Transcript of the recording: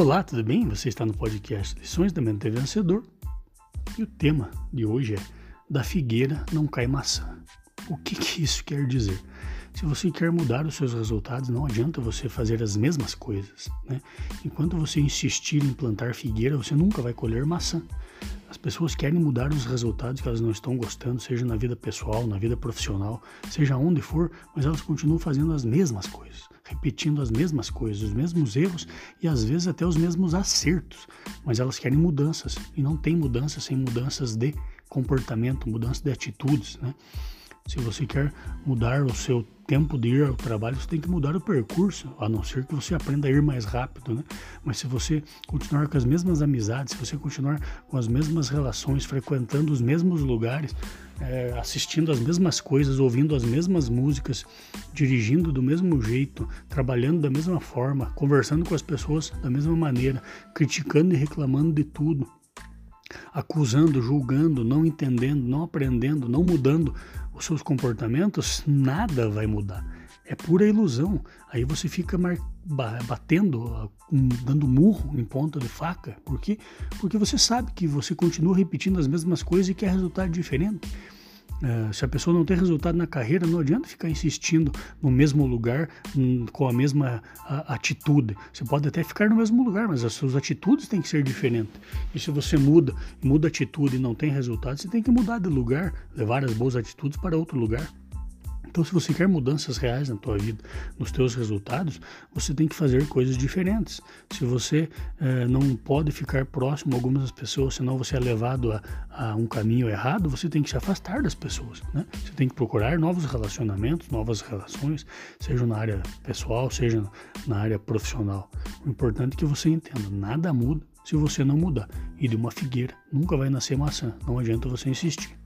Olá, tudo bem? Você está no podcast Lições da Mente Vencedor e o tema de hoje é Da figueira não cai maçã. O que, que isso quer dizer? Se você quer mudar os seus resultados, não adianta você fazer as mesmas coisas. Né? Enquanto você insistir em plantar figueira, você nunca vai colher maçã. As pessoas querem mudar os resultados que elas não estão gostando, seja na vida pessoal, na vida profissional, seja onde for, mas elas continuam fazendo as mesmas coisas, repetindo as mesmas coisas, os mesmos erros e às vezes até os mesmos acertos. Mas elas querem mudanças e não tem mudança sem mudanças de comportamento, mudança de atitudes, né? Se você quer mudar o seu tempo de ir ao trabalho, você tem que mudar o percurso, a não ser que você aprenda a ir mais rápido, né? Mas se você continuar com as mesmas amizades, se você continuar com as mesmas relações, frequentando os mesmos lugares, é, assistindo as mesmas coisas, ouvindo as mesmas músicas, dirigindo do mesmo jeito, trabalhando da mesma forma, conversando com as pessoas da mesma maneira, criticando e reclamando de tudo, acusando, julgando, não entendendo, não aprendendo, não mudando os seus comportamentos, nada vai mudar. É pura ilusão. Aí você fica batendo, dando murro em ponta de faca. Por quê? Porque você sabe que você continua repetindo as mesmas coisas e quer resultado diferente. É, se a pessoa não tem resultado na carreira, não adianta ficar insistindo no mesmo lugar hum, com a mesma atitude. Você pode até ficar no mesmo lugar, mas as suas atitudes têm que ser diferentes. E se você muda, muda atitude e não tem resultado, você tem que mudar de lugar, levar as boas atitudes para outro lugar. Então, se você quer mudanças reais na tua vida, nos teus resultados, você tem que fazer coisas diferentes. Se você eh, não pode ficar próximo a algumas pessoas, senão você é levado a, a, um caminho errado, você tem que se afastar das pessoas. Né? Você tem que procurar novos relacionamentos, novas relações, seja na área pessoal, seja na área profissional. O importante é que você entenda, nada muda se você não mudar. E de uma figueira nunca vai nascer maçã, não adianta você insistir.